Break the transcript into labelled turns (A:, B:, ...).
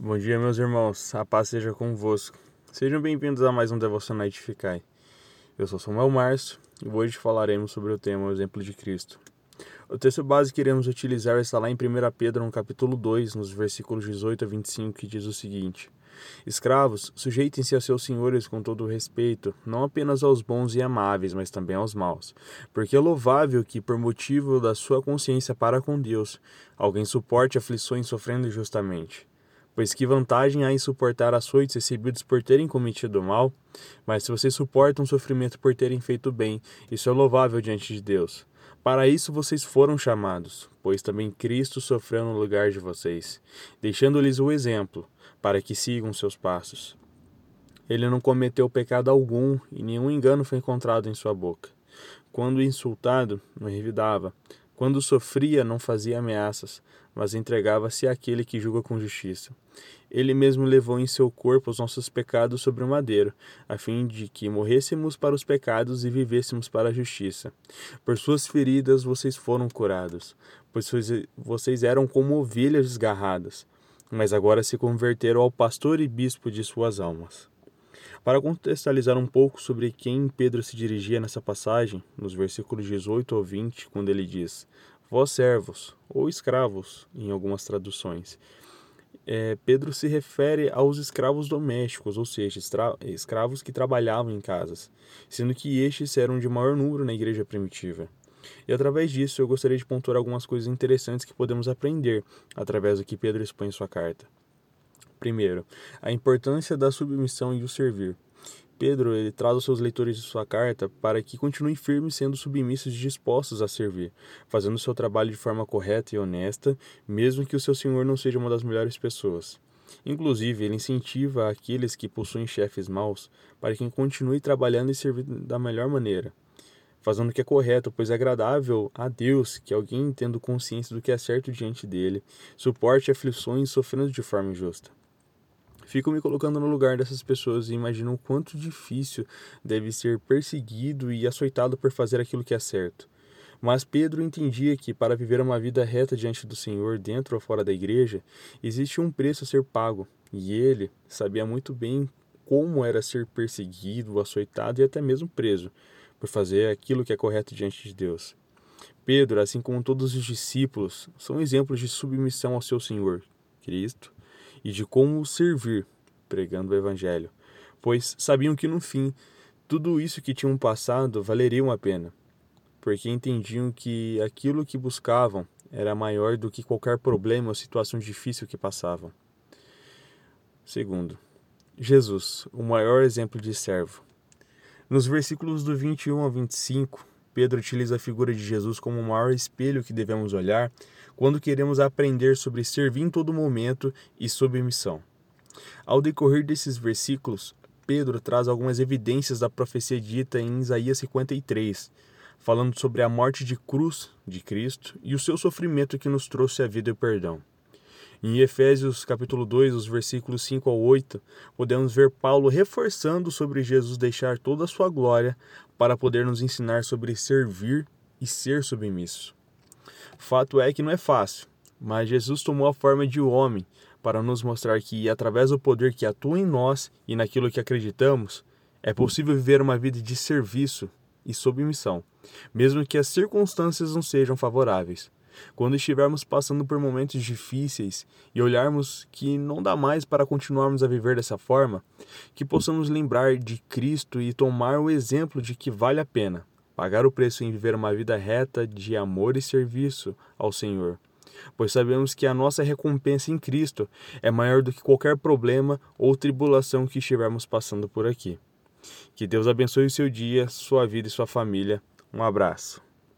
A: Bom dia, meus irmãos. A paz seja convosco. Sejam bem-vindos a mais um Devocional Edificai. Eu sou Samuel Márcio e hoje falaremos sobre o tema O Exemplo de Cristo. O texto base que iremos utilizar está lá em 1 Pedro, no capítulo 2, nos versículos 18 a 25, que diz o seguinte: Escravos, sujeitem-se a seus senhores com todo respeito, não apenas aos bons e amáveis, mas também aos maus. Porque é louvável que, por motivo da sua consciência para com Deus, alguém suporte aflições sofrendo injustamente. Pois que vantagem há em suportar açoites recebidos por terem cometido mal? Mas se vocês suportam sofrimento por terem feito bem, isso é louvável diante de Deus. Para isso vocês foram chamados, pois também Cristo sofreu no lugar de vocês, deixando-lhes o exemplo, para que sigam seus passos. Ele não cometeu pecado algum e nenhum engano foi encontrado em sua boca. Quando insultado, não revidava. Quando sofria, não fazia ameaças, mas entregava-se àquele que julga com justiça. Ele mesmo levou em seu corpo os nossos pecados sobre o madeiro, a fim de que morrêssemos para os pecados e vivêssemos para a justiça. Por suas feridas vocês foram curados, pois vocês eram como ovelhas desgarradas, mas agora se converteram ao pastor e bispo de suas almas. Para contextualizar um pouco sobre quem Pedro se dirigia nessa passagem, nos versículos 18 ao 20, quando ele diz: Vós servos, ou escravos, em algumas traduções. É, Pedro se refere aos escravos domésticos, ou seja, escravos que trabalhavam em casas, sendo que estes eram de maior número na igreja primitiva. E através disso eu gostaria de pontuar algumas coisas interessantes que podemos aprender através do que Pedro expõe em sua carta. Primeiro, a importância da submissão e o servir. Pedro ele traz aos seus leitores de sua carta para que continuem firmes sendo submissos e dispostos a servir, fazendo seu trabalho de forma correta e honesta, mesmo que o seu senhor não seja uma das melhores pessoas. Inclusive, ele incentiva aqueles que possuem chefes maus para que continuem trabalhando e servindo da melhor maneira, fazendo o que é correto, pois é agradável a Deus que alguém tendo consciência do que é certo diante dele, suporte aflições sofrendo de forma injusta. Fico me colocando no lugar dessas pessoas e imagino o quanto difícil deve ser perseguido e açoitado por fazer aquilo que é certo. Mas Pedro entendia que para viver uma vida reta diante do Senhor, dentro ou fora da igreja, existe um preço a ser pago, e ele sabia muito bem como era ser perseguido, açoitado e até mesmo preso por fazer aquilo que é correto diante de Deus. Pedro, assim como todos os discípulos, são exemplos de submissão ao seu Senhor, Cristo, e de como servir, pregando o Evangelho, pois sabiam que no fim tudo isso que tinham passado valeria uma pena, porque entendiam que aquilo que buscavam era maior do que qualquer problema ou situação difícil que passavam. Segundo, Jesus, o maior exemplo de servo. Nos versículos do 21 ao 25, Pedro utiliza a figura de Jesus como o maior espelho que devemos olhar quando queremos aprender sobre servir em todo momento e submissão. Ao decorrer desses versículos, Pedro traz algumas evidências da profecia dita em Isaías 53, falando sobre a morte de cruz de Cristo e o seu sofrimento que nos trouxe a vida e o perdão. Em Efésios capítulo 2, os versículos 5 ao 8, podemos ver Paulo reforçando sobre Jesus deixar toda a sua glória para poder nos ensinar sobre servir e ser submisso. Fato é que não é fácil, mas Jesus tomou a forma de homem para nos mostrar que, através do poder que atua em nós e naquilo que acreditamos, é possível viver uma vida de serviço e submissão, mesmo que as circunstâncias não sejam favoráveis. Quando estivermos passando por momentos difíceis e olharmos que não dá mais para continuarmos a viver dessa forma, que possamos lembrar de Cristo e tomar o exemplo de que vale a pena pagar o preço em viver uma vida reta de amor e serviço ao Senhor. Pois sabemos que a nossa recompensa em Cristo é maior do que qualquer problema ou tribulação que estivermos passando por aqui. Que Deus abençoe o seu dia, sua vida e sua família. Um abraço.